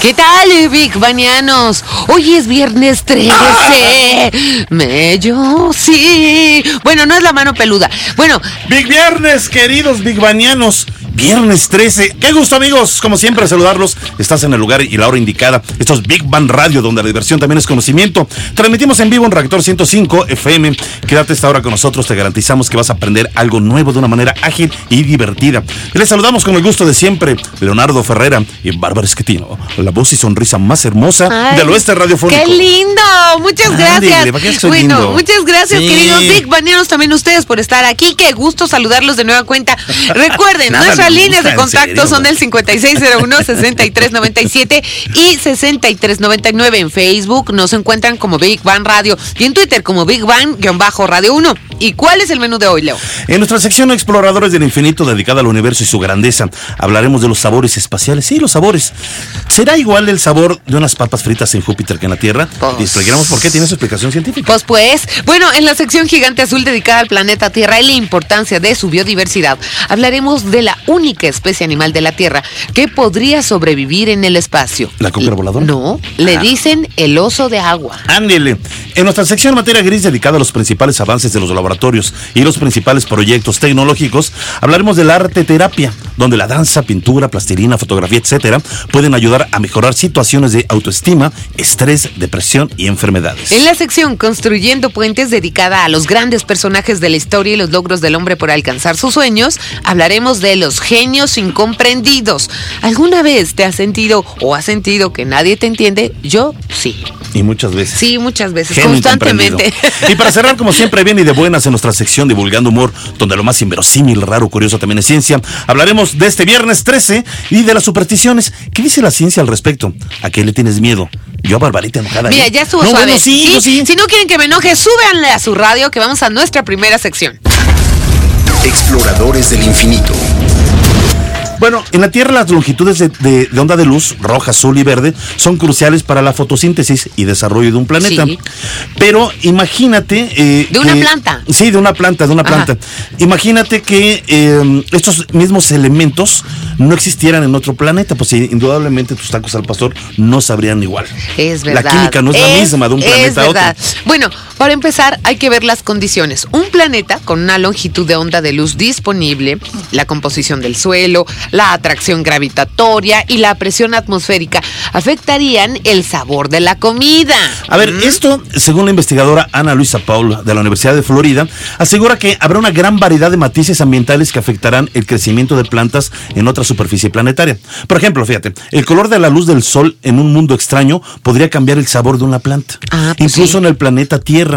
¿Qué tal, Big Banianos? Hoy es viernes 13. Mello, sí. Bueno, no es la mano peluda. Bueno, Big Viernes, queridos Big Banianos. Viernes 13. Qué gusto, amigos. Como siempre, saludarlos. Estás en el lugar y la hora indicada. Esto es Big Bang Radio, donde la diversión también es conocimiento. Transmitimos en vivo en Reactor 105 FM. Quédate esta hora con nosotros. Te garantizamos que vas a aprender algo nuevo de una manera ágil y divertida. Les saludamos con el gusto de siempre. Leonardo Ferrera y Bárbara Esquetino. La voz y sonrisa más hermosa Ay, del oeste radiofónico. ¡Qué lindo! Muchas gracias. ¿para qué soy bueno, lindo? muchas gracias, Sí. queridos Big Banianos, también ustedes por estar aquí. Qué gusto saludarlos de nueva cuenta. Recuerden, Nada nuestras líneas de contacto son el 5601-6397 y 6399 en Facebook. Nos encuentran como Big Bang Radio y en Twitter como Big Bang-Radio 1. ¿Y cuál es el menú de hoy, Leo? En nuestra sección Exploradores del Infinito dedicada al universo y su grandeza, hablaremos de los sabores espaciales. Sí, los sabores. ¿Será igual el sabor de unas papas fritas en Júpiter que en la Tierra? Pues- Y explicamos por qué tiene su explicación científica. Pues pues, bueno, en la sección Gigante Azul dedicada al planeta Tierra y la importancia de su biodiversidad, hablaremos de la única especie animal de la Tierra que podría sobrevivir en el espacio. ¿La cócora voladora? No, le Ah. dicen el oso de agua. Ándele. En nuestra sección Materia Gris dedicada a los principales avances de los laboratorios y los principales proyectos tecnológicos, hablaremos del arte terapia, donde la danza, pintura, plastilina, fotografía, etcétera, pueden ayudar a mejorar situaciones de autoestima, estrés, depresión y enfermedades. En la sección Construyendo Puentes dedicada a los grandes personajes de la historia y los logros del hombre por alcanzar sus sueños, hablaremos de los genios incomprendidos. ¿Alguna vez te has sentido o has sentido que nadie te entiende? Yo sí. Y muchas veces. Sí, muchas veces, Genio constantemente. Y para cerrar, como siempre, bien y de buenas en nuestra sección Divulgando Humor, donde lo más inverosímil, raro, curioso también es ciencia, hablaremos de este viernes 13 y de las supersticiones. ¿Qué dice la ciencia al respecto? ¿A qué le tienes miedo? Yo a Barbarita enojada. Mira, ¿eh? ya estuvo no, suave. Bueno, sí, yo sí. Si no quieren que me enoje, súbanle a su radio que vamos a nuestra primera sección. Exploradores del infinito. Bueno, en la Tierra las longitudes de, de- de onda de luz, roja, azul y verde, son cruciales para la fotosíntesis y desarrollo de un planeta. Sí. Pero imagínate... eh, De una que- planta. Sí, de una planta, de una Ajá. planta. Imagínate que eh, estos mismos elementos no existieran en otro planeta, pues indudablemente tus tacos al pastor no sabrían igual. Es verdad. La química no es, la misma de un es planeta a otro. Bueno, para empezar hay que ver las condiciones. Un planeta con una longitud de onda de luz disponible, la composición del suelo, la atracción gravitatoria y la presión atmosférica afectarían el sabor de la comida. A ver, esto, según la investigadora Ana Luisa Paul de la Universidad de Florida, asegura que habrá una gran variedad de matices ambientales que afectarán el crecimiento de plantas en otra superficie planetaria. Por ejemplo, fíjate, el color de la luz del sol en un mundo extraño podría cambiar el sabor de una planta. Ah, pues Incluso sí. en el planeta Tierra.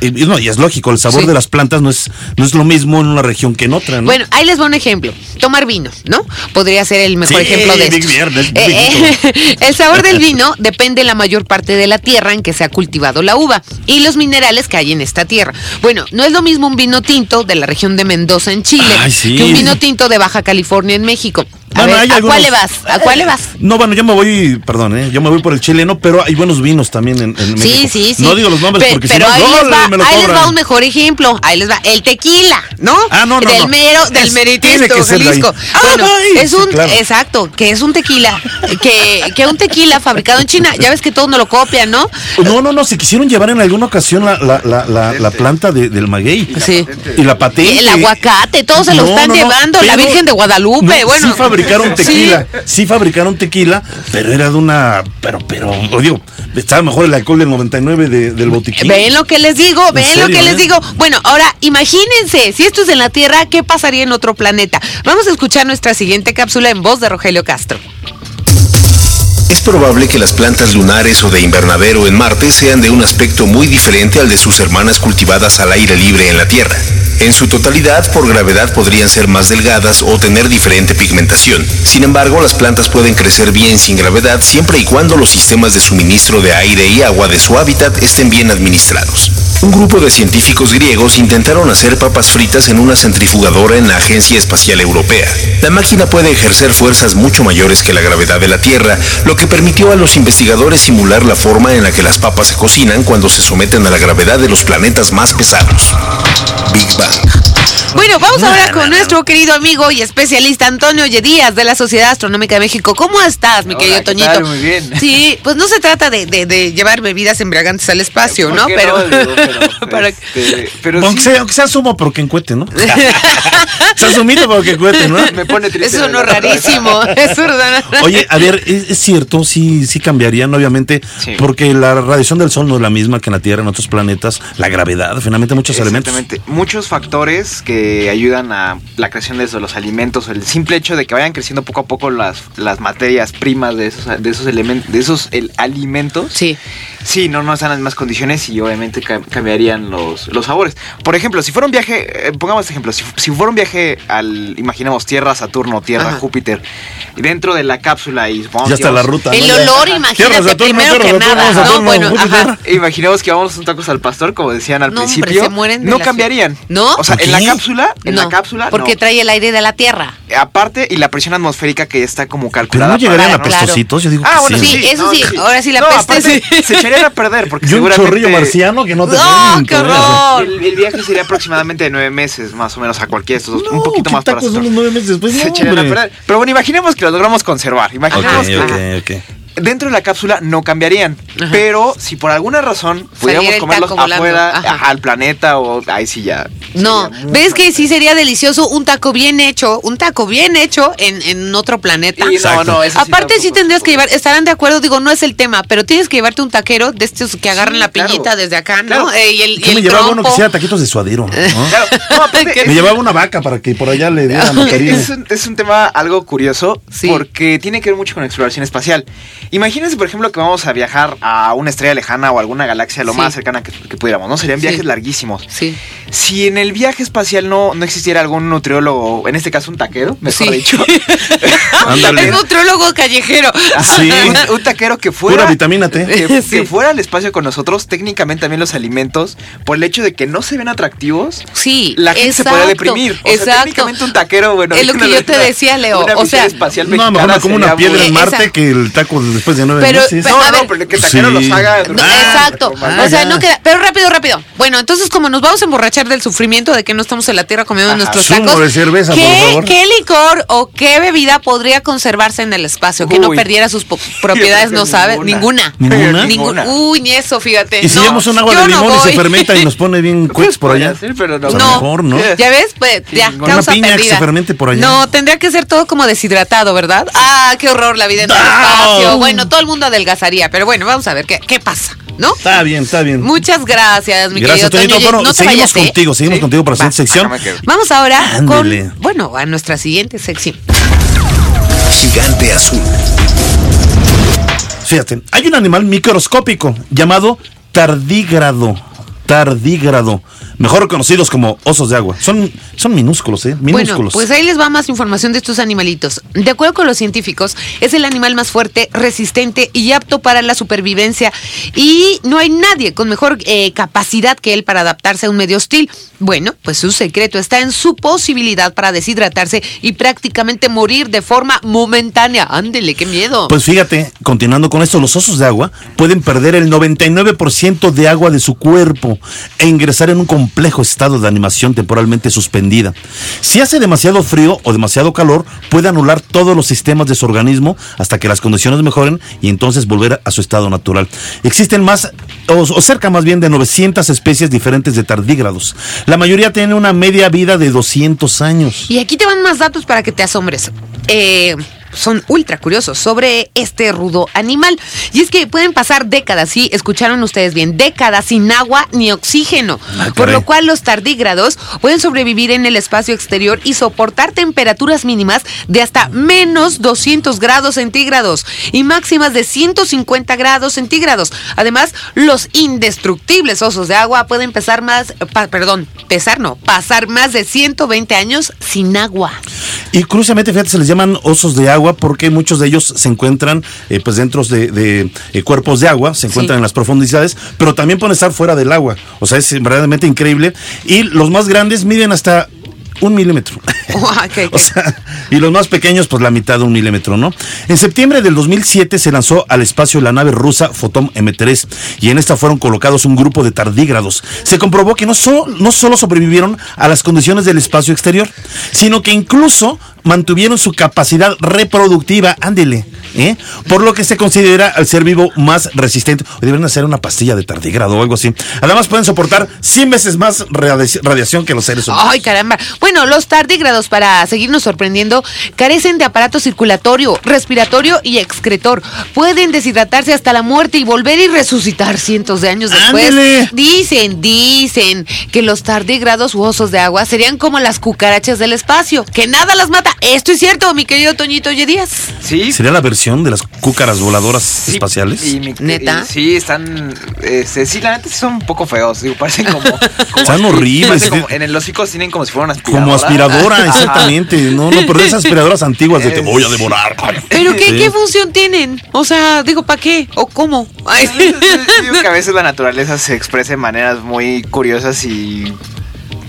Y, y no, y es lógico, el sabor Sí. de las plantas no es, no es lo mismo en una región que en otra, ¿no? Bueno, ahí les va un ejemplo. Tomar vino, ¿no? Podría ser el mejor Sí, ejemplo de Big esto. Viernes, Eh, eh, el sabor del vino depende en la mayor parte de la tierra en que se ha cultivado la uva y los minerales que hay en esta tierra. Bueno, no es lo mismo un vino tinto de la región de Mendoza en Chile Ay, sí. que un vino tinto de Baja California en México. A Bueno, ver, hay ¿a algunos- cuál le vas? ¿A cuál le vas? No, bueno, yo me voy, perdón, ¿eh? yo me voy por el chileno, pero hay buenos vinos también en, en Sí, México. sí, sí. No digo los nombres Pe- porque si no, ahí, les va, me lo ahí les va un mejor ejemplo. Ahí les va el tequila, ¿no? Ah, no, no, Del no. mero, del Es- meritito, tiene que ser de ahí. Jalisco. Bueno, Ay, es sí, un, claro. exacto, que es un tequila, que, que un tequila fabricado en China. Ya ves que todos no lo copian, ¿no? No, no, no, se quisieron llevar en alguna ocasión la, la, la, la, la planta de- del maguey. Sí. Y la patente. El aguacate, todos se lo No, están llevando. la Virgen de Guadalupe, no, bueno. Sí fabricaron tequila, sí. fabricaron tequila, pero era de una, pero, pero, digo, estaba mejor el alcohol del 99 de- del botiquín. Ven lo que les digo, ven lo que les eh? digo. Bueno, ahora imagínense, si esto es en la Tierra, ¿qué pasaría en otro planeta? Vamos a escuchar nuestra siguiente cápsula en voz de Rogelio Castro. Es probable que las plantas lunares o de invernadero en Marte sean de un aspecto muy diferente al de sus hermanas cultivadas al aire libre en la Tierra. En su totalidad, por gravedad podrían ser más delgadas o tener diferente pigmentación. Sin embargo, las plantas pueden crecer bien sin gravedad siempre y cuando los sistemas de suministro de aire y agua de su hábitat estén bien administrados. Un grupo de científicos griegos intentaron hacer papas fritas en una centrifugadora en la Agencia Espacial Europea. La máquina puede ejercer fuerzas mucho mayores que la gravedad de la Tierra, lo que permitió a los investigadores simular la forma en la que las papas se cocinan cuando se someten a la gravedad de los planetas más pesados. Big Bang. Bueno, vamos ahora con nuestro querido amigo y especialista Antonio Yedías de la Sociedad Astronómica de México. ¿Cómo estás, mi Hola, querido ¿qué Toñito? tal? Muy bien. Sí, pues no se trata de, de- de llevar bebidas embriagantes al espacio, ¿Por ¿no? Pero, no? Digo, pero, para- este, pero aunque, sí, sea, aunque sea sumo, pero que encuete, ¿no? sea sumito, pero que encuete, ¿no? me pone triste. eso no la verdad. rarísimo. Eso no Oye, a ver, es, es cierto, sí, sí cambiarían, obviamente, Sí. porque la radiación del Sol no es la misma que en la Tierra, en otros planetas, la gravedad, finalmente muchos elementos. Exactamente. Muchos factores que ayudan a la creación de los alimentos, el simple hecho de que vayan creciendo poco a poco las, las materias primas de esos, de esos elementos, de esos el- alimentos. Sí. Sí, no, no están en las mismas condiciones y obviamente cam- cambiarían los, los sabores. Por ejemplo, si fuera un viaje, eh, pongamos este ejemplo, si, si fuera un viaje al, imaginemos, Tierra, Saturno, Tierra, Ajá. Júpiter, y dentro de la cápsula y supongamos Ya está la ruta. El ¿no? Ya. olor, Tierra, imagínate, Saturno, primero Tierra, que Saturno, nada. No, bueno, Júpiter. ajá. Imaginemos que vamos a un tacos al pastor, como decían al No, hombre, principio. se mueren de no la cambiarían. ¿No? O sea, ¿Por en la cápsula, en No, la cápsula. Porque no. trae el aire de la Tierra. Aparte, y la presión atmosférica que está como Pero calculada. no llegarían para- a Claro. pestositos, yo digo Ah, que bueno, sí. sí. eso no, sí, ahora sí la peste sí. Se echarían a perder porque Y un chorrillo marciano que no te ¡No, den qué horror! El, el viaje sería aproximadamente de nueve meses, más o menos, a cualquiera de estos dos. No, un poquito ¿qué más para tacos son nosotros. los nueve meses después? Se No, echarían a perder. Pero bueno, imaginemos que los logramos conservar. Imaginemos que ok, ok. Dentro de la cápsula no cambiarían. Ajá. Pero si por alguna razón pudiéramos comerlos afuera, Ajá. al planeta, o ahí sí ya. No, ¿ves que sí sería delicioso un taco bien hecho, un taco bien hecho en, en otro planeta? Y no, no, eso Aparte sí tendrías que llevar, estarán de acuerdo, digo, no es el tema, pero tienes que llevarte un taquero de estos que agarran Sí, la claro. piñita desde acá, ¿no? Claro. Eh, y el, y ¿Qué me el llevaba uno que sea taquitos de suadero? ¿no? Claro, no, aparte, ¿Qué? Me llevaba una vaca para que por allá le dieran Es, un, es un tema algo curioso Sí. porque tiene que ver mucho con exploración espacial. Imagínense, por ejemplo, que vamos a viajar a una estrella lejana o alguna galaxia lo Sí. más cercana que, que pudiéramos, ¿no? Serían viajes Sí. larguísimos. Sí. Si en el viaje espacial no, no existiera algún nutriólogo, en este caso un taquero, mejor Sí. dicho. Ándale. Es nutriólogo callejero. Sí. un, un taquero que fuera. Pura vitamina T. Que, Sí. que fuera al espacio con nosotros, técnicamente también los alimentos, por el hecho de que no se ven atractivos, Sí, la gente se puede deprimir. O sea, exacto. técnicamente un taquero, bueno, Es lo que yo te una- decía, Leo, una o sea, espacial No, mejor como una piedra muy- en Marte que el taco después de nueve Pero- meses. pero- No, no, ver. pero que el taquero Sí. los haga. No, Ah, exacto. O sea, ya. no queda. Pero rápido, rápido. Bueno, entonces, como nos vamos a emborrachar del sufrimiento de que no estamos en la tierra comiendo Ajá. nuestros tacos. de cerveza, ¿qué, por favor. ¿Qué licor o qué bebida podría conservarse en el espacio? Que no perdiera sus propiedades, no creo que sabe. Ninguna. Ninguna. Uy, ni eso, fíjate. Y si No, llevamos un agua de no limón y se fermenta y nos pone bien cuex por allá. Pero no. Pues a lo No. mejor, ¿no? ¿Ya ves? Pues ya, causa piña que perdida. se fermente por allá. No, tendría que ser todo como deshidratado, ¿verdad? Ah, qué horror la vida en el ¡Ah! Bueno, todo el mundo adelgazaría, pero bueno, vamos a ver qué, qué pasa, ¿no? Está bien, está bien. Muchas gracias, mi Gracias, querido. Toño. Bueno, No te seguimos vayas, ¿eh? contigo, seguimos Sí. contigo para la siguiente sección. Vamos ahora Ándele. con, bueno, a nuestra siguiente sección. Gigante azul. Fíjate, hay un animal microscópico llamado tardígrado. Tardígrado. Mejor conocidos como osos de agua. Son, son minúsculos, ¿eh? Bueno, Minúsculos. pues ahí les va más información de estos animalitos. De acuerdo con los científicos, es el animal más fuerte, resistente y apto para la supervivencia. Y no hay nadie con mejor eh, capacidad que él para adaptarse a un medio hostil. Bueno, pues su secreto está en su posibilidad para deshidratarse y prácticamente morir de forma momentánea. Ándele, qué miedo. Pues fíjate, continuando con esto, los osos de agua pueden perder el 99% de agua de su cuerpo e ingresar en un complejo estado de animación temporalmente suspendida. Si hace demasiado frío o demasiado calor, puede anular todos los sistemas de su organismo hasta que las condiciones mejoren y entonces volver a su estado natural. Existen más, o, cerca más bien de 900 especies diferentes de tardígrados. La mayoría tienen una media vida de 200 años. Y aquí te van más datos para que te asombres. Eh, son ultra curiosos sobre este rudo animal. Y es que pueden pasar décadas, sí, escucharon ustedes bien, décadas sin agua ni oxígeno. Ah, por lo cual los tardígrados pueden sobrevivir en el espacio exterior y soportar temperaturas mínimas de hasta menos 200 grados centígrados y máximas de 150 grados centígrados. Además, los indestructibles osos de agua pueden pesar más, pa- perdón, pesar no, pasar más de 120 años sin agua. Y curiosamente, fíjate, se les llaman osos de agua porque muchos de ellos se encuentran eh, pues dentro de, de, eh, cuerpos de agua, se encuentran Sí. en las profundidades, pero también pueden estar fuera del agua. O sea, es verdaderamente increíble. Y los más grandes miden hasta un milímetro. O sea, y los más pequeños, pues la mitad de un milímetro, ¿no? En septiembre del 2007 se lanzó al espacio la nave rusa Fotom M3 y en esta fueron colocados un grupo de tardígrados. Se comprobó que no solo, no solo sobrevivieron a las condiciones del espacio exterior, sino que incluso mantuvieron su capacidad reproductiva, ándele, ¿eh? Por lo que se considera al ser vivo más resistente. O Deberían hacer una pastilla de tardígrado o algo así. Además pueden soportar 100 veces más radiaci- radiación que los seres humanos. Ay, caramba. Bueno, los tardígrados, para seguirnos sorprendiendo, carecen de aparato circulatorio, respiratorio y excretor. Pueden deshidratarse hasta la muerte y volver y resucitar cientos de años después. ¡Ándele! Dicen, dicen que los tardígrados u osos de agua serían como las cucarachas del espacio, que nada las mata. Esto es cierto, mi querido Toñito Oye Díaz. Sí. ¿Sería la versión de las cúcaras voladoras Sí, espaciales? y mi- ¿Neta? y sí, están. Este, sí, la neta sí son un poco feos. Digo, parecen como. como Están horribles. como- en el hocico tienen como si fueran aspiradora. Como aspiradora, exactamente. No, no, pero de esas aspiradoras antiguas de te voy a devorar. ¿Pero qué, Sí. qué función tienen? O sea, digo, ¿para qué? ¿O cómo? Ay. Yo Digo que a veces la naturaleza se expresa de maneras muy curiosas y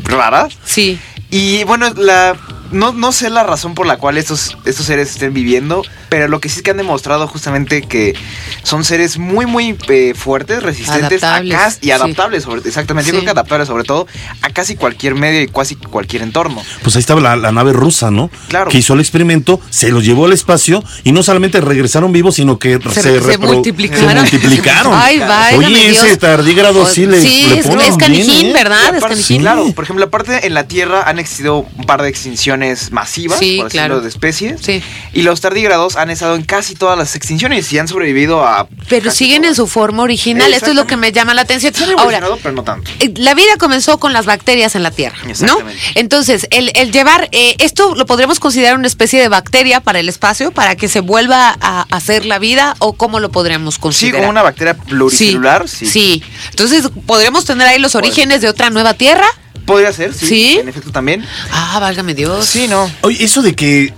raras. Sí. Y bueno, la no, no sé la razón por la cual estos, estos seres estén viviendo, pero lo que sí es que han demostrado justamente que son seres muy, muy eh, fuertes, resistentes a Adaptables, casi, y sí. adaptables, sobre, exactamente. Yo Sí. creo que adaptables sobre todo a casi cualquier medio y casi cualquier entorno. Pues ahí estaba la, la nave rusa, ¿no? Claro. Que hizo el experimento, se los llevó al espacio y no solamente regresaron vivos, sino que se, Se, se repro- multiplicaron. se multiplicaron. Ay, válgame Oye, ese Dios. tardígrado sí le, Sí, le es, canijín, bien, ¿eh? ¿verdad? Es canijín. Claro, por ejemplo, aparte en la Tierra han existido un par de extinciones masivas, Sí, por claro. de especies. Sí. Y los tardígrados han estado en casi todas las extinciones y han sobrevivido a. Pero siguen en su forma original. Esto es lo que me llama la atención. Ahora, evolucionado, pero no tanto. eh, la vida comenzó con las bacterias en la Tierra, ¿no? Entonces, el, el llevar, eh, esto lo podríamos considerar una especie de bacteria para el espacio, para que se vuelva a hacer la vida, o cómo lo podríamos Sí, considerar. como una bacteria pluricelular, sí. Sí. Entonces, ¿podríamos tener ahí los orígenes de otra nueva Tierra? Podría ser, sí. ¿Sí? En efecto también. Ah, válgame Dios. Sí, no. Oye, eso de que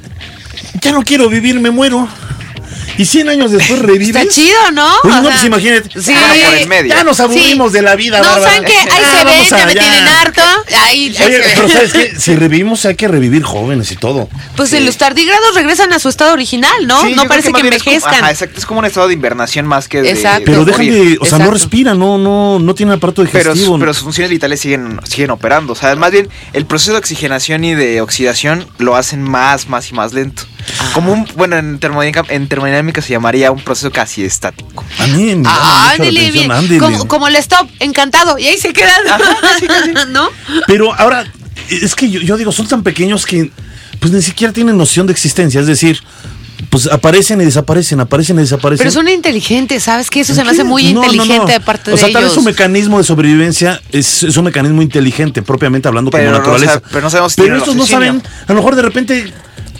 ya no quiero vivir, me muero. Y 100 años después revives. Está chido, ¿no? O no, sea, pues imagínate. Sí. Ah. Ya nos aburrimos Sí. de la vida, No, Bárbara. ¿saben qué? Ahí Ya, se ven, vamos ya me tienen harto. Ahí, ahí Oye, se pero. ¿sabes qué? Si revivimos hay que revivir jóvenes y todo. Pues en los tardígrados regresan a su estado original, ¿no? Sí, no parece que, como- envejezcan. ajá, exacto. Es como un estado de invernación más que de. Exacto. Pero de dejan de, o sea, no respiran, no, no, no tienen aparato Pero, digestivo. pero sus funciones vitales siguen, siguen operando. O sea, más bien el proceso de oxigenación y de oxidación lo hacen más, más y más lento. Ah. Como un, bueno, en termodinámica, en termodinámica se llamaría un proceso casi estático. A mí me bien. ándele. Como, como el stop, encantado. Y ahí se quedan. ¿No? Pero ahora, es que yo, yo digo, son tan pequeños que pues ni siquiera tienen noción de existencia. Es decir, pues aparecen y desaparecen, aparecen y desaparecen. Pero son inteligentes, ¿sabes qué? Eso se me hace muy No, inteligente no. de parte o sea, de tal vez ellos. su mecanismo de sobrevivencia es, es un mecanismo inteligente, propiamente hablando Pero como no naturaleza. pero no sabemos si Pero estos no saben, a lo mejor de repente,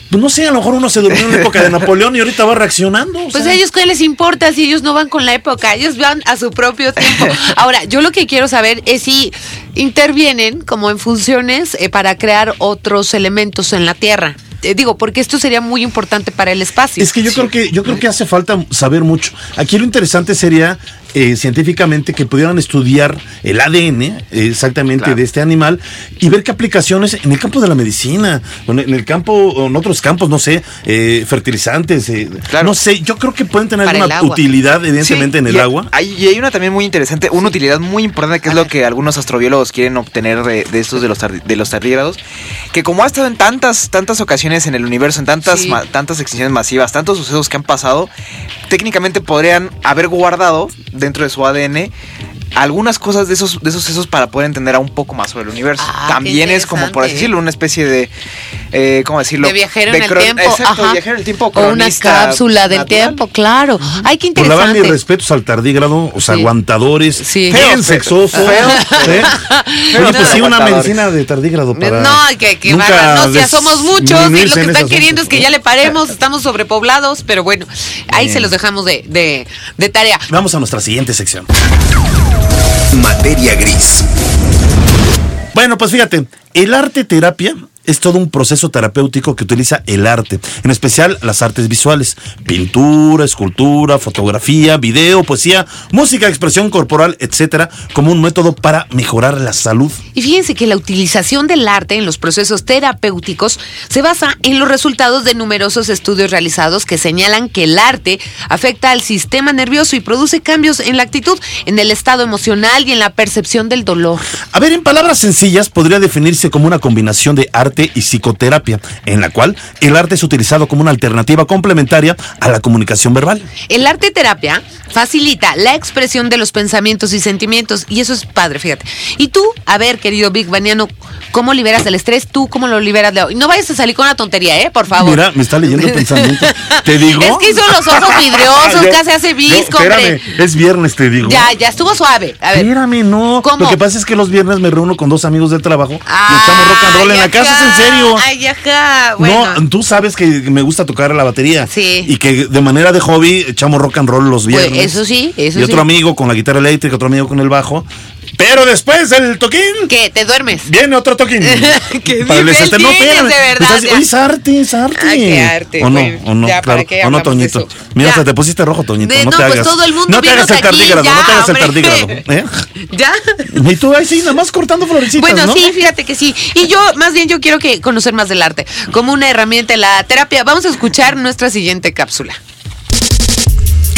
pues no sé, a lo mejor uno se durmió en la época de Napoleón y ahorita va reaccionando. Pues sea. a ellos qué les importa si ellos no van con la época, ellos van a su propio tiempo. Ahora, yo lo que quiero saber es si intervienen como en funciones eh, para crear otros elementos en la Tierra. Eh, digo, porque esto sería muy importante para el espacio. Es que yo creo que yo creo que hace falta saber mucho. Aquí lo interesante sería eh, científicamente que pudieran estudiar el ADN exactamente Claro. de este animal y ver qué aplicaciones en el campo de la medicina, o en el campo o en otros campos, no sé, eh, fertilizantes, eh, Claro. no sé. Yo creo que pueden tener Para agua. utilidad evidentemente Sí, en el y agua. Hay, y hay una también muy interesante, una utilidad muy importante que es lo que algunos astrobiólogos quieren obtener de, de estos de los, de los tardígrados, que como ha estado en tantas, tantas ocasiones en el universo, en tantas, Sí. ma- tantas extinciones masivas, tantos sucesos que han pasado, técnicamente podrían haber guardado dentro de su ADN algunas cosas de esos, de esos sesos para poder entender a un poco más sobre el universo. Ah, qué También es como, por así interesante. decirlo, una especie de, eh, ¿cómo decirlo? De viajero en el tiempo. Exacto, ajá. viajero en el tiempo. O una cápsula del natural. tiempo, claro. Ay, qué Pues la verdad, mis interesante. respetos al tardígrado, o sea, Sí. aguantadores, Sí. bien Feos, sexoso. feos, ¿sí? feos, Oye, pues sí, una medicina de tardígrado para. No, que, que nunca no, somos muchos y lo que están queriendo es que ya le paremos, estamos sobrepoblados, pero bueno, ahí Bien. se los dejamos de, de, de tarea. Vamos a nuestra siguiente sección. Materia gris. Bueno, pues fíjate, el arte terapia es todo un proceso terapéutico que utiliza el arte, en especial las artes visuales, pintura, escultura, fotografía, video, poesía, música, expresión corporal, etcétera, como un método para mejorar la salud. Y fíjense que la utilización del arte en los procesos terapéuticos se basa en los resultados de numerosos estudios realizados que señalan que el arte afecta al sistema nervioso y produce cambios en la actitud, en el estado emocional y en la percepción del dolor. A ver, en palabras sencillas, podría definirse como una combinación de arte y psicoterapia, en la cual el arte es utilizado como una alternativa complementaria a la comunicación verbal. El arte terapia facilita la expresión de los pensamientos y sentimientos y eso es padre, fíjate. Y tú, a ver, querido Big Baniano, ¿cómo liberas el estrés? ¿Tú cómo lo liberas, Leo? No vayas a salir con una tontería, ¿eh? Por favor. Mira, me está leyendo el pensamiento. Te digo. Es que hizo los ojos vidriosos, casi hace visco, hombre. espérame, es viernes, te digo. Ya, ya estuvo suave. A ver. Espérame, no. ¿Cómo? Lo que pasa es que los viernes me reúno con dos amigos del trabajo y echamos Ay, rock and roll en la casa, es en serio. Ay, ajá. Bueno. No, tú sabes que me gusta tocar la batería. Sí. Y que de manera de hobby echamos rock and roll los Pues, viernes. eso sí, eso Y otro sí. amigo con la guitarra eléctrica, otro amigo con el bajo. Pero después del toquín, ¿Qué? ¿Te duermes? viene otro toquín. ¿Qué Para el deseste- No, de verdad. Oye, es arte, es arte. Ay, qué arte, O no, o no, ya, ¿para claro. o no, de Toñito. Mira, hasta te pusiste rojo, Toñito. De- no, no, te pues hagas. todo el mundo No te hagas el tardígrado, ya, no te hagas el tardígrado. ¿eh? ¿Ya? Y tú ahí sí, nada más cortando florecitas, Bueno, ¿no? sí, fíjate que sí. Y yo, más bien, yo quiero que conocer más del arte como una herramienta en la terapia. Vamos a escuchar nuestra siguiente cápsula.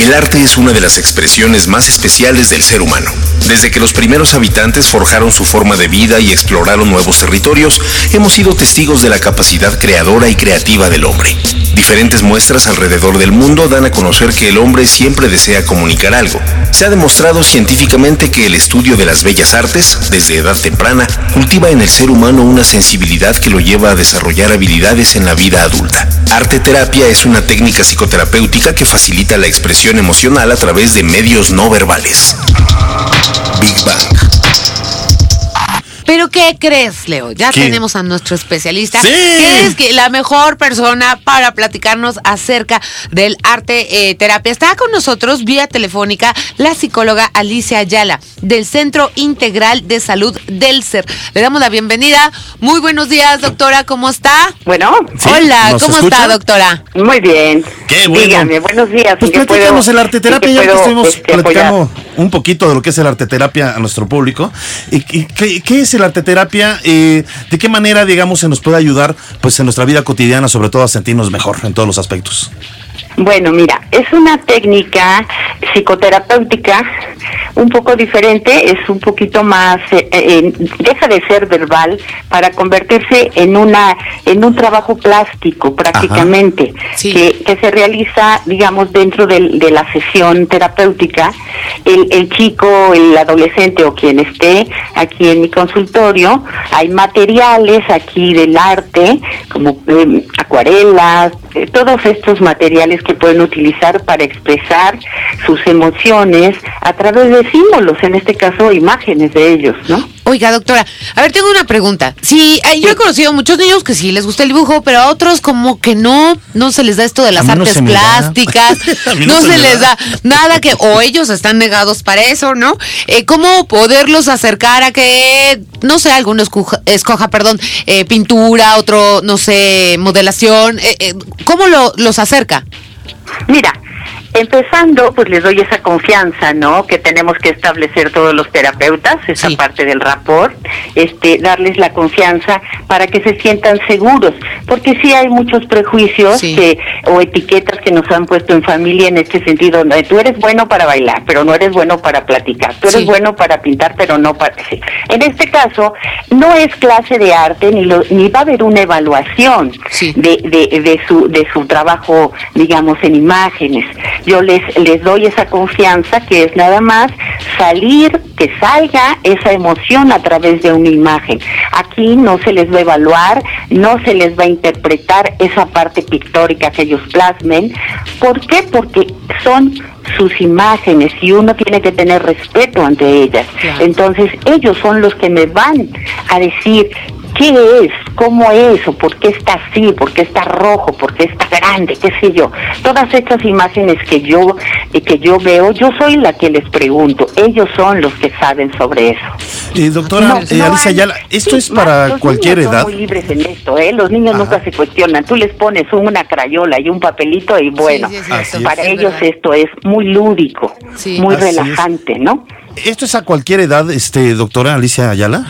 El arte es una de las expresiones más especiales del ser humano. Desde que los primeros habitantes forjaron su forma de vida y exploraron nuevos territorios, hemos sido testigos de la capacidad creadora y creativa del hombre. Diferentes muestras alrededor del mundo dan a conocer que el hombre siempre desea comunicar algo. Se ha demostrado científicamente que el estudio de las bellas artes, desde edad temprana, cultiva en el ser humano una sensibilidad que lo lleva a desarrollar habilidades en la vida adulta. Arte terapia es una técnica psicoterapéutica que facilita la expresión emocional a través de medios no verbales. Big Bang. Pero ¿qué crees, Leo? Ya ¿Qué? tenemos a nuestro especialista. Sí. Que es que la mejor persona para platicarnos acerca del arte eh, terapia. Está con nosotros vía telefónica la psicóloga Alicia Ayala del Centro Integral de Salud del SER. Le damos la bienvenida. Muy buenos días, doctora. ¿Cómo está? Bueno, Sí, Hola, ¿nos ¿cómo escucha? está, doctora? muy bien. Qué bueno. Dígame, buenos días. Pues ¿en qué platícanos puedo- el arte terapia, ya que estuvimos este, platicando apoyar? un poquito de lo que es el arte terapia a nuestro público. ¿Y, y qué, qué es el arte terapia? Eh, ¿De qué manera, digamos, se nos puede ayudar pues en nuestra vida cotidiana, sobre todo a sentirnos mejor en todos los aspectos? Bueno, mira, es una técnica psicoterapéutica un poco diferente, es un poquito más, eh, eh, deja de ser verbal para convertirse en una, en un trabajo plástico prácticamente, Sí. que, que se realiza, digamos, dentro de la sesión terapéutica. El, el chico, el adolescente o quien esté aquí en mi consultorio, hay materiales aquí del arte, como eh, acuarelas, eh, todos estos materiales que pueden utilizar para expresar sus emociones a través de símbolos, en este caso imágenes de ellos, ¿no? Oiga, doctora, a ver, tengo una pregunta. Sí, eh, yo he conocido muchos niños que sí les gusta el dibujo, pero a otros como que no, no se les da esto de las A no artes plásticas, A no, no se les da. da nada que, o ellos están negados para eso, ¿no? Eh, ¿Cómo poderlos acercar a que, no sé, alguno escoja, escoja, perdón, eh, pintura, otro, no sé, modelación? Eh, eh, ¿Cómo lo, los acerca? Mira, empezando, pues les doy esa confianza, ¿no? Que tenemos que establecer todos los terapeutas, esa Sí. parte del rapport, este, darles la confianza para que se sientan seguros, porque sí hay muchos prejuicios Sí. que o etiquetas que nos han puesto en familia en este sentido, tú eres bueno para bailar, pero no eres bueno para platicar, tú eres Sí. bueno para pintar, pero no para... En este caso, no es clase de arte ni, lo- ni va a haber una evaluación de, de, de su, de su trabajo, digamos, en imágenes, yo les, les doy esa confianza que es nada más salir, que salga esa emoción a través de una imagen. Aquí no se les va a evaluar, no se les va a interpretar esa parte pictórica que ellos plasmen. ¿Por qué? Porque son sus imágenes y uno tiene que tener respeto ante ellas. Entonces ellos son los que me van a decir qué es, cómo es, o por qué está así, por qué está rojo, por qué está grande, qué sé yo. Todas estas imágenes que yo eh, que yo veo, yo soy la que les pregunto. Ellos son los que saben sobre eso. Eh, doctora No, eh, no Alicia hay- Ayala, ¿esto sí, es para los cualquier niños edad? Son muy libres en esto, ¿eh? Los niños Ajá. nunca se cuestionan. Tú les pones una crayola y un papelito y bueno, sí, es es. para Es ellos verdad. esto es muy lúdico, Sí. muy Así es. relajante, ¿no? ¿Esto es a cualquier edad, este doctora Alicia Ayala?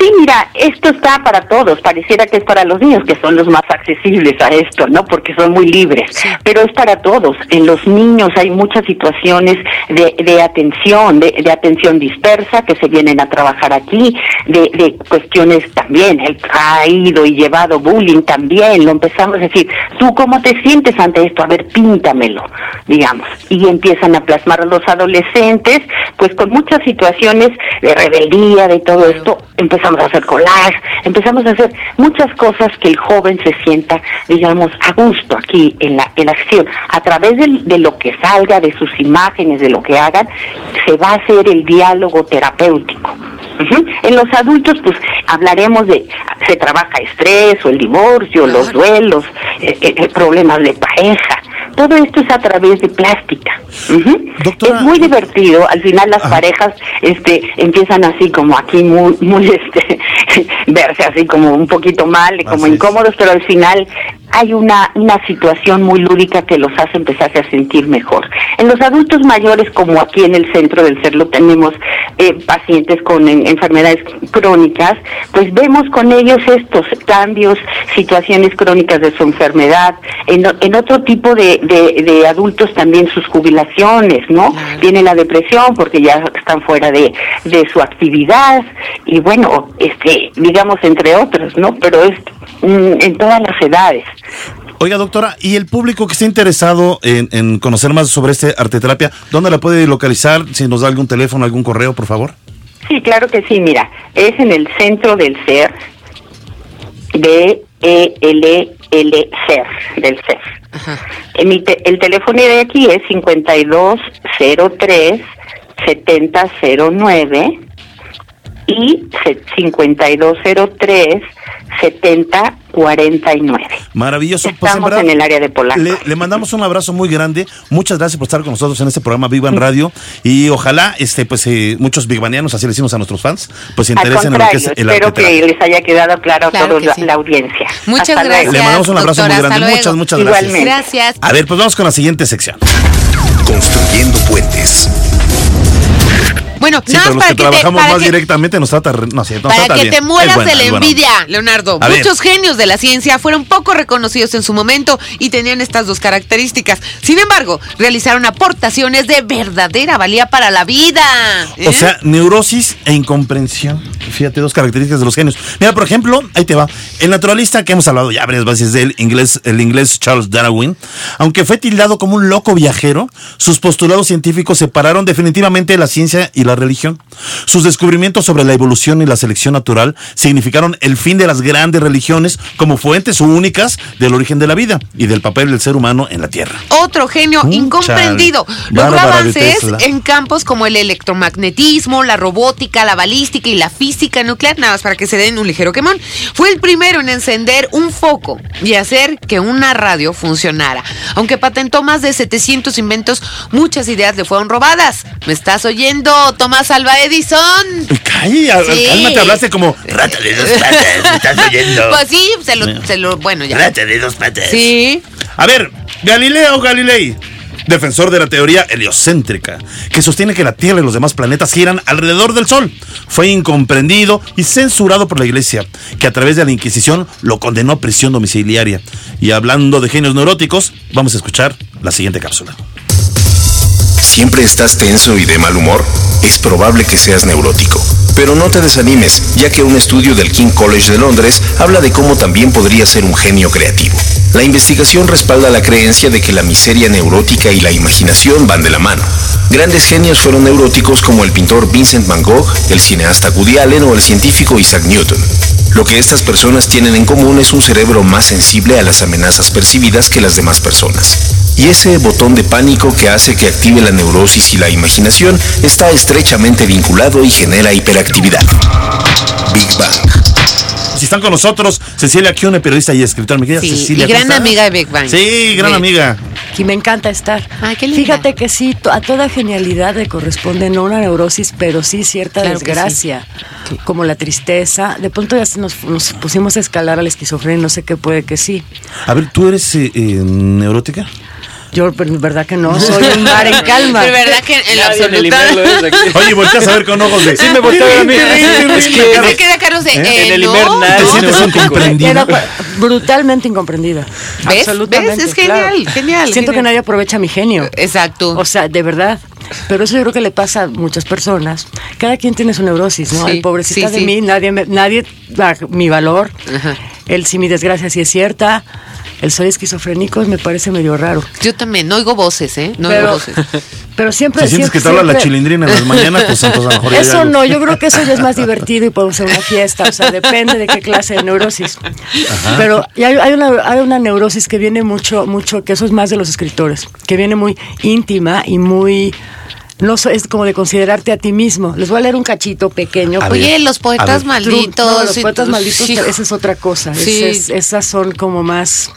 Sí, mira, esto está para todos. Pareciera que es para los niños, que son los más accesibles a esto, ¿no? Porque son muy libres. Pero es para todos. En los niños hay muchas situaciones de, de atención, de, de atención dispersa que se vienen a trabajar aquí, de, de cuestiones también, el caído y llevado bullying también. Lo empezamos a decir, ¿tú cómo te sientes ante esto? A ver, píntamelo, digamos. Y empiezan a plasmar a los adolescentes, pues con muchas situaciones de rebeldía, de todo esto, empezamos a hacer collage, empezamos a hacer muchas cosas que el joven se sienta, digamos, a gusto aquí en la, en la acción. A través de, lo que salga, de sus imágenes, de lo que hagan, se va a hacer el diálogo terapéutico. En los adultos, pues hablaremos de, se trabaja estrés o el divorcio, los duelos, eh, eh, eh, problemas de pareja. Todo esto es a través de plástica. Doctora- Es muy divertido. Al final las Ajá. parejas este, empiezan así como aquí muy, muy este, verse así como un poquito mal, como Así es. incómodos, pero al final hay una, una situación muy lúdica que los hace empezarse a sentir mejor. En los adultos mayores, como aquí en el centro del CERLO tenemos eh, pacientes con en- enfermedades crónicas, pues vemos con ellos estos cambios, situaciones crónicas de su enfermedad, en, en otro tipo de, de- de adultos también sus jubilaciones, ¿no? Tiene la depresión porque ya están fuera de, de su actividad y bueno, este, digamos entre otros, ¿no? Pero es mm, en todas las edades. Oiga, doctora, ¿y el público que esté interesado en, en conocer más sobre este arteterapia, dónde la puede localizar? Si nos da algún teléfono, algún correo, por favor. Sí, claro que sí, mira, es en el centro del ser, de E L L ser, del ser. Eh, mi te- el teléfono de aquí es 5203 7009 y se- 5203 7049. Maravilloso. Pues, Estamos verdad, en el área de Polanco. Le, le mandamos un abrazo muy grande. Muchas gracias por estar con nosotros en este programa Viva en Radio. Y ojalá, este, pues, eh, muchos bigbanianos, así le decimos a nuestros fans, pues se interesen en lo que es el espero que les haya quedado claro a Claro toda la, sí. la audiencia. Muchas Hasta luego. gracias. Le mandamos un abrazo doctora, muy grande. luego. Muchas, muchas gracias. Igualmente. Gracias. A ver, pues vamos con la siguiente sección. Construyendo puentes. Bueno, Sí, nada pero más los que para que te, trabajamos para más que- directamente nos trata, no sé, nos Para trata que bien. te mueras buena, de la envidia, Leonardo. A ver. Muchos genios de la ciencia fueron poco reconocidos en su momento y tenían estas dos características. Sin embargo, realizaron aportaciones de verdadera valía para la vida. O ¿eh? sea, neurosis e incomprensión. Fíjate, dos características de los genios. Mira, por ejemplo, ahí te va. El naturalista que hemos hablado ya varias veces de él, inglés, el inglés Charles Darwin, aunque fue tildado como un loco viajero, sus postulados científicos separaron definitivamente la ciencia y la religión. Sus descubrimientos sobre la evolución y la selección natural significaron el fin de las grandes religiones como fuentes únicas del origen de la vida y del papel del ser humano en la Tierra. Otro genio Mm, incomprendido. Logró avances en campos como el electromagnetismo, la robótica, la balística y la física nuclear, nada más para que se den un ligero quemón. Fue el primero en encender un foco y hacer que una radio funcionara. Aunque patentó más de 700 inventos, muchas ideas le fueron robadas. ¿Me estás oyendo, Tomás Alba Edison? Ay, a- Sí. cálmate, hablaste como rata de dos patas, ¿me estás oyendo? Pues sí, se lo, se lo bueno, ya. Rata de dos patas. Sí. A ver, Galileo Galilei, defensor de la teoría heliocéntrica, que sostiene que la Tierra y los demás planetas giran alrededor del Sol, fue incomprendido y censurado por la Iglesia, que a través de la Inquisición lo condenó a prisión domiciliaria. Y hablando de genios neuróticos, vamos a escuchar la siguiente cápsula. ¿Siempre estás tenso y de mal humor? Es probable que seas neurótico. Pero no te desanimes, ya que un estudio del King College de Londres habla de cómo también podría ser un genio creativo. La investigación respalda la creencia de que la miseria neurótica y la imaginación van de la mano. Grandes genios fueron neuróticos como el pintor Vincent Van Gogh, el cineasta Woody Allen o el científico Isaac Newton. Lo que estas personas tienen en común es un cerebro más sensible a las amenazas percibidas que las demás personas. Y ese botón de pánico que hace que active la neurosis y la imaginación está estrechamente vinculado y genera hiperactividad. Big Bang. Si están con nosotros, Cecilia Kione, periodista y escritora. Mi querida Sí, Cecilia. y gran amiga de Big Bang. Sí, gran Sí. amiga. Y me encanta estar. Ay, qué linda. Fíjate que sí, a toda genialidad le corresponde no una neurosis, pero sí cierta Claro desgracia, como la tristeza. De pronto ya se nos, nos pusimos a escalar a la esquizofrenia, no sé qué puede que sí. A ver, ¿tú eres eh, eh, neurótica? Yo, pero en verdad que no, soy un mar en calma. De verdad que en el absoluto. Oye, volteas a ver con ojos de. Sí, me volteé a ver a mí. Es que Se queda Carlos de. ¿Eh? eh, en el no, Imer nadie ¿Te es sientes neurótico. incomprendida? Brutalmente incomprendida. ¿Ves? Absolutamente. ¿Ves? Es genial, claro. genial, Siento que nadie aprovecha mi genio. Exacto. O sea, de verdad. Pero eso yo creo que le pasa a muchas personas. Cada quien tiene su neurosis, ¿no? Sí, Ay, pobrecita sí, de sí. mí, nadie, me- nadie da mi valor. Ajá. El si mi desgracia sí es cierta. El soy esquizofrénico me parece medio raro. Yo también, no oigo voces, ¿eh? No Pero, oigo voces. pero siempre. Si sientes siempre- que te habla la chilindrina en las mañanas, pues entonces a lo mejor Eso no, yo creo que eso ya es más divertido y podemos hacer una fiesta, o sea, depende de qué clase de neurosis. Pero y hay, hay una, hay una neurosis que viene mucho, mucho, que eso es más de los escritores, que viene muy íntima y muy, no so- es como de considerarte a ti mismo. Les voy a leer un cachito pequeño. A Oye, ver, los poetas malditos. no, los poetas malditos, esa es otra cosa. Sí. Es- esas son como más.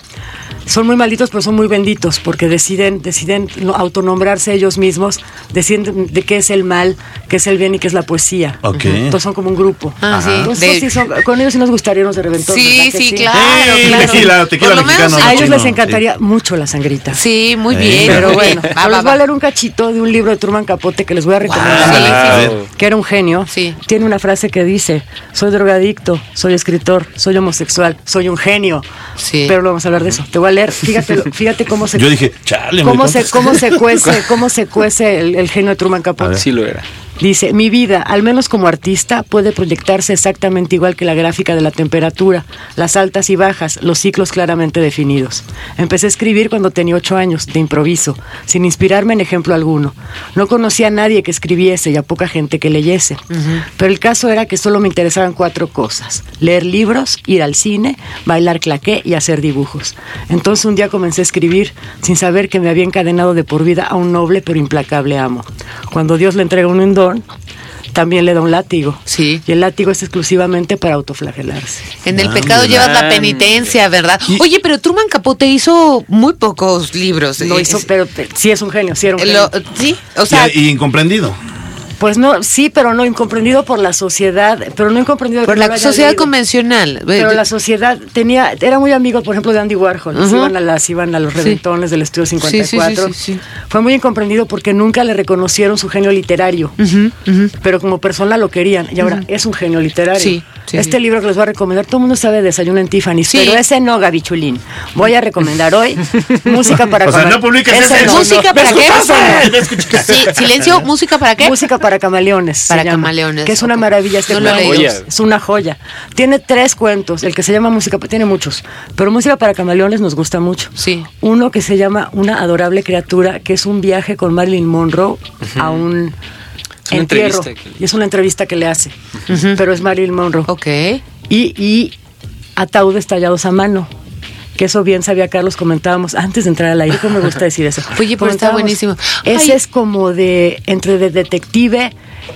Son muy malditos, pero son muy benditos, porque deciden, deciden no- autonombrarse ellos mismos, deciden de qué es el mal, qué es el bien y qué es la poesía. Ok. Entonces son como un grupo. Ah, sí. Entonces, De- sí son- con ellos sí nos gustaría irnos de reventón. Sí, ¿verdad que sí, claro. Eh, claro. tequila, tequila mexicano, A ellos chino, les encantaría mucho la sangrita. Sí, muy bien. Pero muy bueno, bien. Va, va, les voy a leer un cachito de un libro de Truman Capote que les voy a recomendar. Sí, sí, sí. ver. que era un genio, Sí. tiene una frase que dice, soy drogadicto, soy escritor, soy homosexual, soy un genio. Sí. Pero no vamos a hablar de eso. Te voy a leer, fíjate, fíjate cómo se Yo dije, chale, cómo se, cómo se cuece, cómo se cuece el, el genio de Truman Capote. Sí lo era. Dice, mi vida, al menos como artista, puede proyectarse exactamente igual que la gráfica de la temperatura, las altas y bajas, los ciclos claramente definidos. Empecé a escribir cuando tenía ocho años, de improviso, sin inspirarme en ejemplo alguno. No conocía a nadie que escribiese y a poca gente que leyese. Pero el caso era que solo me interesaban cuatro cosas. Leer libros, ir al cine, bailar claqué y hacer dibujos. Entonces un día comencé a escribir sin saber que me había encadenado de por vida a un noble pero implacable amo. Cuando Dios le entrega un también le da un látigo. Sí. Y el látigo es exclusivamente para autoflagelarse. En el Ah, pecado llevas la penitencia, ¿verdad? Y- Oye, pero Truman Capote hizo muy pocos libros. Lo Eh, hizo, es- pero pero sí es un genio, sí era un eh, genio. lo- sí, o sea, y, y incomprendido. Pues no, sí, pero no incomprendido por la sociedad, pero no incomprendido por no la sociedad leído. convencional. Pero la sociedad tenía, era muy amigo, por ejemplo, de Andy Warhol. Iban, a las, iban a los reventones del estudio Sí, sí, 54. sí, sí, sí. Fue muy incomprendido porque nunca le reconocieron su genio literario. Pero como persona lo querían. Y ahora es un genio literario. Sí, sí, este libro que les voy a recomendar, todo el mundo sabe de Desayuno en Tiffany. Sí. Pero ese no, Gaby Chulín. Voy a recomendar hoy música para O sea, cama- no publiques ese, no, ¿Música no. para qué? Sí, silencio, música para qué? Música para camaleones. Para llama, camaleones, Que es una maravilla este No. Es una joya. Tiene tres cuentos. El que se llama Música, tiene muchos. Pero Música para camaleones nos gusta mucho. Sí. Uno que se llama Una adorable criatura, que es un viaje con Marilyn Monroe a un Es una entierro. entrevista que- Y es una entrevista que le hace. Pero es Marilyn Monroe. Ok. Y, y ataúdes tallados a mano. Que eso bien sabía Carlos, comentábamos antes de entrar al aire, ¿cómo me gusta decir eso? Oye, pero está buenísimo. Ese Ay. es como de, entre de detective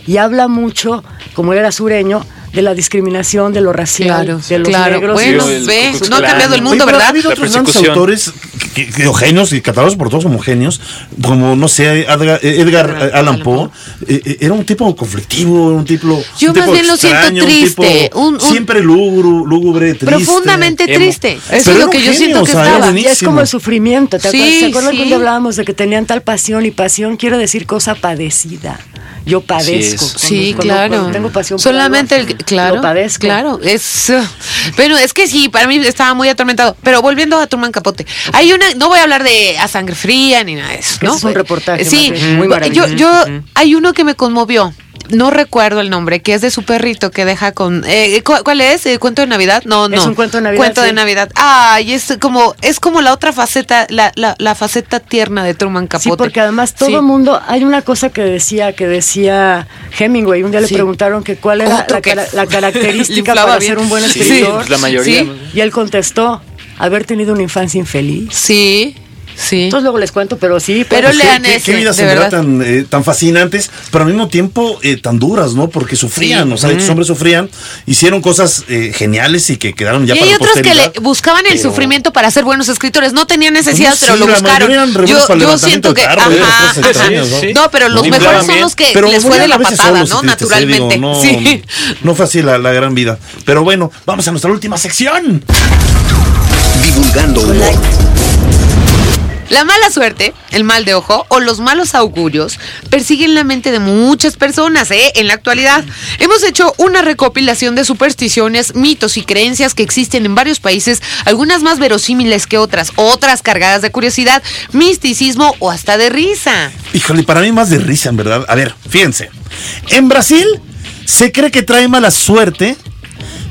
y habla mucho, como él era sureño, de la discriminación, de lo racial, Claro, de los claro. negros. Bueno, Sí, el ve, no ha cambiado el Oye, mundo, pero ¿verdad? Ha habido La otros grandes autores que, que- o genios y catalogados por todos como genios, como, no sé, Edgar, Edgar Allan Poe. eh, eh, era un tipo conflictivo, un tipo. Yo un más tipo bien lo siento extraño, un triste, tipo un- un- siempre lúgubre, lúgubre, triste. Profundamente Emo. triste. Eso Pero es lo que yo genio, siento o que sea, era estaba. Y es como el sufrimiento, ¿te Sí, acuerdas? ¿Se acuerdan que un sí. día hablábamos de que tenían tal pasión y pasión quiere decir cosa padecida? Yo padezco. es. Cuando- Sí, cuando- claro. cuando tengo pasión por Solamente algo, el claro, Lo padezco. claro, es bueno, es que sí, para mí estaba muy atormentado, pero volviendo a Truman Capote. Hay una no voy a hablar de a sangre fría ni nada de eso, ¿no? es un reportaje Sí, más muy yo maravilloso. yo hay uno que me conmovió. no recuerdo el nombre, que es de su perrito que deja con... eh, ¿cu- ¿Cuál es? ¿El cuento de Navidad? No, no. Es un cuento de Navidad, Cuento de. Navidad. Ay, es como, es como la otra faceta, la, la, la faceta tierna de Truman Capote. Sí, porque además todo Sí. el mundo, hay una cosa que decía, que decía Hemingway, un día le preguntaron que cuál era la, característica para bien. ser un buen Sí, escritor. pues la mayoría. Y él contestó, haber tenido una infancia infeliz. Sí, sí. Entonces luego les cuento, pero sí. Pero pues, le- lean qué, ese, qué vidas de en verdad verdad. tan, eh, tan fascinantes, pero al mismo tiempo eh, tan duras, ¿no? Porque sufrían, Sí. o sea, estos hombres sufrían, hicieron cosas eh, geniales y que quedaron ya y para hay la otros que le buscaban el pero- sufrimiento para ser buenos escritores. No tenían necesidad, Pues no, pero sí, lo buscaron. Yo, yo siento que. carro, ajá, extrañas. ¿no? No, pero los No, mejores son los que Pero les fue de la patada, ¿no? Naturalmente. no, fue así la gran vida. Pero bueno, vamos a nuestra última sección. Divulgando humor. La mala suerte, el mal de ojo o los malos augurios persiguen la mente de muchas personas ¿eh? en la actualidad. Hemos hecho una recopilación de supersticiones, mitos y creencias que existen en varios países, algunas más verosímiles que otras, otras cargadas de curiosidad, misticismo o hasta de risa. Híjole, para mí más de risa, en verdad. A ver, fíjense. En Brasil se cree que trae mala suerte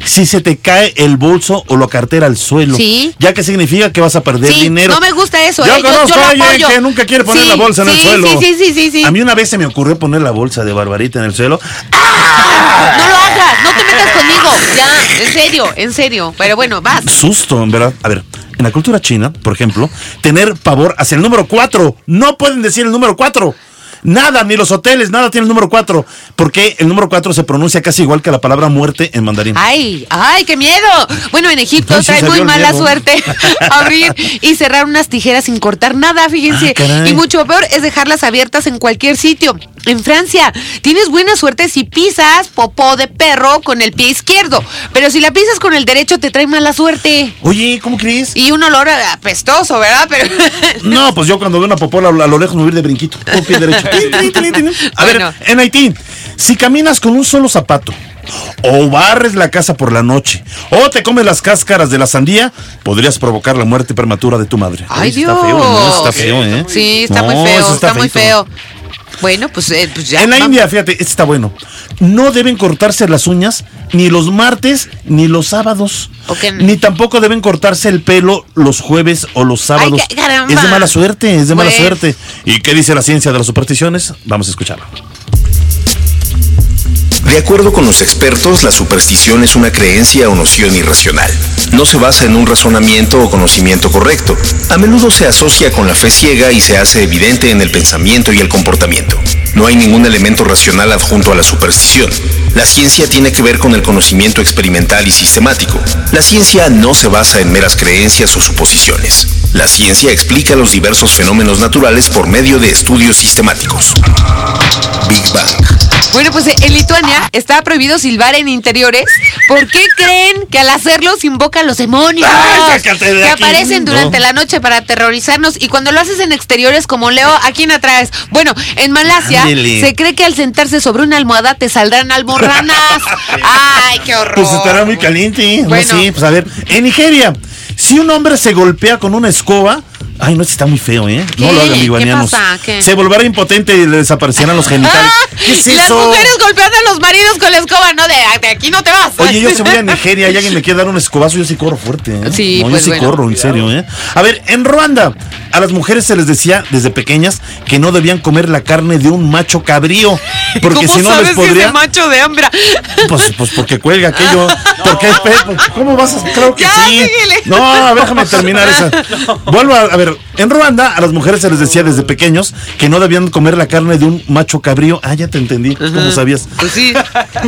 si se te cae el bolso o la cartera al suelo. Sí. Ya que significa que vas a perder Sí, dinero. no me gusta eso, Yo ¿eh? Yo- conozco yo lo a alguien que nunca quiere poner Sí, la bolsa en el suelo. sí, sí, sí, sí, sí. A mí una vez se me ocurrió poner la bolsa de Barbarita en el suelo. No lo hagas, no te metas conmigo. Ya, en serio, en serio. Pero bueno, vas. Susto, en verdad. A ver, en la cultura china, por ejemplo, tener pavor hacia el número 4. No pueden decir el número 4. Nada, ni los hoteles, nada tiene el número 4. Porque el número 4 se pronuncia casi igual que la palabra muerte en mandarín. Ay, ay, qué miedo. Bueno, en Egipto trae muy mala miedo. suerte abrir y cerrar unas tijeras sin cortar nada, fíjense. Ah, y mucho peor es dejarlas abiertas en cualquier sitio. En Francia, tienes buena suerte si pisas popó de perro con el pie izquierdo, pero si la pisas con el derecho te trae mala suerte. Oye, ¿cómo crees? Y un olor apestoso, ¿verdad? Pero No, pues yo cuando veo una popola a lo lejos me voy de brinquito. Con pie derecho. A Bueno. ver, en Haití, si caminas con un solo zapato, o barres la casa por la noche, o te comes las cáscaras de la sandía, podrías provocar la muerte prematura de tu madre. Ay, Dios. Está feo, ¿no? Está feo, ¿eh? Sí, está No, muy feo, está, muy feo. Bueno, pues, eh, pues ya. En la vamos. India, fíjate, este está bueno. No deben cortarse las uñas ni los martes ni los sábados. Ni tampoco deben cortarse el pelo los jueves o los sábados. es de mala suerte, es de mala Pues. suerte. ¿Y qué dice la ciencia de las supersticiones? Vamos a escucharlo. De acuerdo con los expertos, la superstición es una creencia o noción irracional. No se basa en un razonamiento o conocimiento correcto. A menudo se asocia con la fe ciega y se hace evidente en el pensamiento y el comportamiento. No hay ningún elemento racional adjunto a la superstición. La ciencia tiene que ver con el conocimiento experimental y sistemático. La ciencia no se basa en meras creencias o suposiciones. La ciencia explica los diversos fenómenos naturales por medio de estudios sistemáticos. Big Bang. Bueno, pues eh, en Lituania está prohibido silbar en interiores. ¿Por qué creen que al hacerlo se invocan los demonios? De que aparecen durante No. la noche para aterrorizarnos. Y cuando lo haces en exteriores como Leo, ¿a quién atraes? Bueno, en Malasia se cree que al sentarse sobre una almohada te saldrán almorranas. Ay, qué horror. Pues estará muy caliente. No, Bueno. sí, pues a ver. En Nigeria, si un hombre se golpea con una escoba. Ay, no, este está muy feo, ¿eh? No lo hagan, ¿Qué biguanianos. pasa? ¿Qué? Se volverá impotente y le desaparecerán los genitales. Ah, ¿Qué es Las eso? mujeres golpeando a los maridos con la escoba, no, de, de aquí no te vas. Oye, yo si voy a Nigeria y alguien me quiere dar un escobazo, yo sí corro fuerte, ¿eh? Sí, no, pues yo sí bueno. corro, en serio, ¿eh? A ver, en Ruanda, a las mujeres se les decía desde pequeñas que no debían comer la carne de un macho cabrío, porque ¿Cómo si no sabes les que podría... macho de hembra? Pues, pues porque cuelga aquello. Porque es ¿Cómo vas a.? Claro que Ya, sí. síguele. No, déjame terminar esa. Vuelvo a, a ver. En Ruanda, a las mujeres se les decía desde pequeños que no debían comer la carne de un macho cabrío. Ah, ya te entendí. ¿Cómo sabías? Pues sí.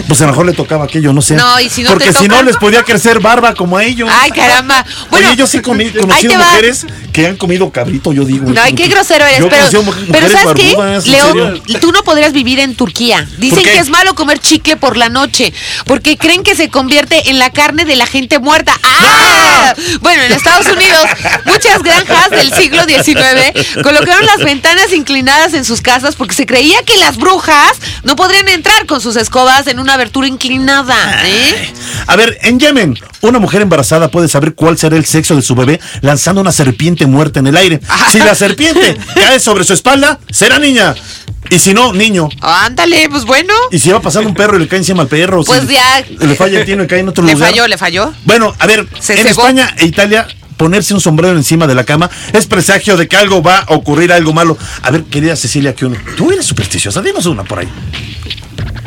Pues a lo mejor le tocaba aquello, no sé. No, y si no Porque te si no les podía crecer barba como a ellos. Ay, caramba. Bueno, Oye, yo sí te va. mujeres que han comido cabrito, yo digo. No, ay, qué grosero eres, Yo pero, pero ¿sabes qué? barbudas, León, tú no podrías vivir en Turquía. Dicen que es malo comer chicle por la noche, porque creen que se convierte en la carne de la gente muerta. ¡Ah! Bueno, en Estados Unidos, muchas granjas del siglo XIX colocaron las ventanas inclinadas en sus casas porque se creía que las brujas no podrían entrar con sus escobas en una abertura inclinada. ¿eh? A ver, en Yemen, una mujer embarazada puede saber cuál será el sexo de su bebé lanzando una serpiente muerta en el aire. Si la serpiente cae sobre su espalda, será niña. Y si no, niño. Ándale, pues bueno. Y si va pasando un perro y le cae encima al perro. Pues si ya. Le falla el tino y cae en otro Le lugar. falló, le falló. Bueno, a ver, Se en cebó. España e Italia, ponerse un sombrero encima de la cama es presagio de que algo va a ocurrir, algo malo. A ver, querida Cecilia, que uno. Tú eres supersticiosa, dinos una por ahí.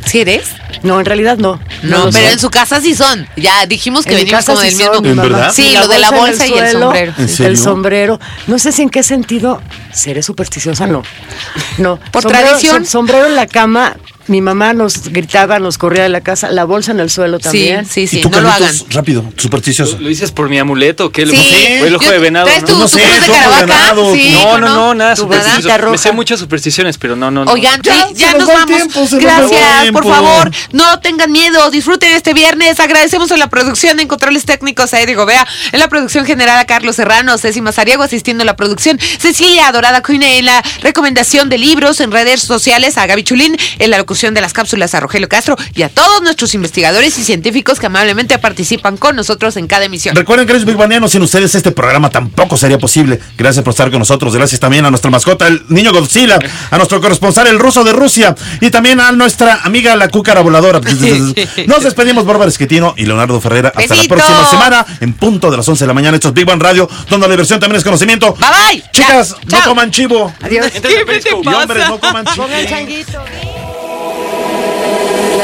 ¿Sí eres? No, en realidad no. No, pero soy. en su casa sí son. Ya dijimos que En venimos como sí del son, mismo. mi ¿En verdad? Sí, La lo de la bolsa y el suelo, sombrero. El sombrero. No sé si en qué sentido seré supersticiosa, no. No. Por Sombrero- tradición. som- Sombrero en la cama. Mi mamá nos gritaba, nos corría de la casa. La bolsa en el suelo Sí, también. sí, y sí. tú, No lo hagan. Carlitos, rápido, supersticioso. ¿Lo dices por mi amuleto o qué? Sí. O el ojo Yo- de venado. ¿Traes ¿no? tu, No tu sé, cruz de ojo de Caravaca? venado, Sí, No, no, ¿cómo no, nada ¿Tu supersticioso. Me sé muchas supersticiones, pero no, no. no. Oigan, Ya, sí, nos vamos. tiempo, Gracias, por favor. No tengan miedo, disfruten este viernes. Agradecemos a la producción en controles técnicos a Eddie Gobea, en la producción general a Carlos Serrano, Ceci Mazariego asistiendo a la producción, Cecilia Dorada Cuine en la recomendación de libros en redes sociales a Gaby Chulín, en la locución de las cápsulas a Rogelio Castro y a todos nuestros investigadores y científicos que amablemente participan con nosotros en cada emisión. Recuerden, queridos Big Banianos, sin ustedes este programa tampoco sería posible. Gracias por estar con nosotros. Gracias también a nuestra mascota, el niño Godzilla, a nuestro corresponsal, el ruso de Rusia, y también a nuestra amiga, la cúcara voladora. Nos despedimos, Bárbara Esquetino y Leonardo Ferrera. Hasta Besito. la próxima semana, en punto de las 11 de la mañana. Esto es Big Bang Radio, donde la diversión también es conocimiento. Bye bye. Chicas, Ya. no Chao. coman chivo. Adiós. Entonces, Periscope. Y hombres, no coman chivo.